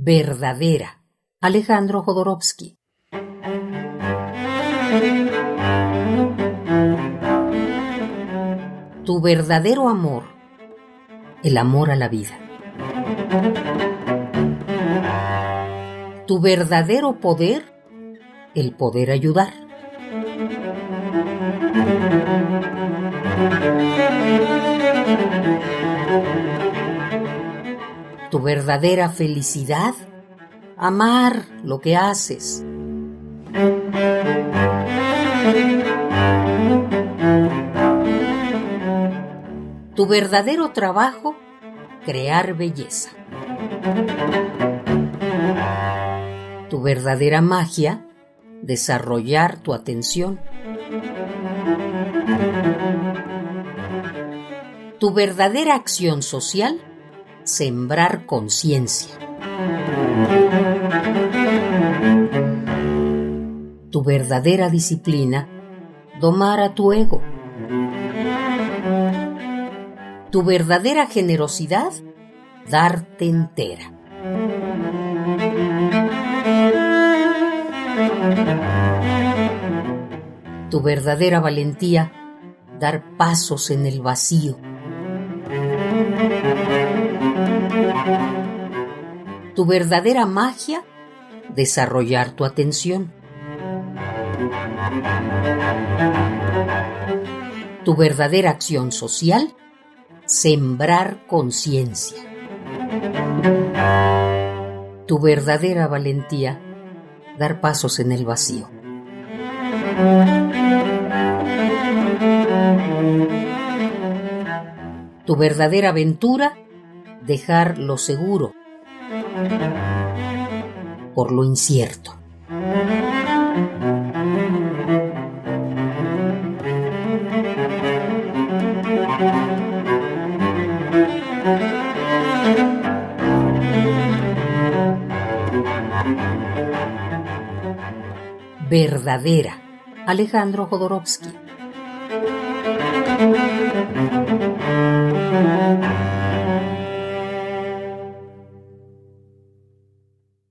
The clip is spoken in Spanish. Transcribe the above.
Verdadera. Alejandro Jodorowsky. Tu verdadero amor, el amor a la vida. Tu verdadero poder, el poder ayudar. Tu verdadera felicidad, amar lo que haces. Tu verdadero trabajo, crear belleza. Tu verdadera magia, desarrollar tu atención. Tu verdadera acción social, sembrar conciencia. Tu verdadera disciplina, domar a tu ego. Tu verdadera generosidad, darte entera. Tu verdadera valentía, dar pasos en el vacío. Tu verdadera magia, desarrollar tu atención. Tu verdadera acción social, sembrar conciencia. Tu verdadera valentía, dar pasos en el vacío. Tu verdadera aventura, dejar lo seguro por lo incierto. Verdadera. Alejandro Jodorowsky. Thank you.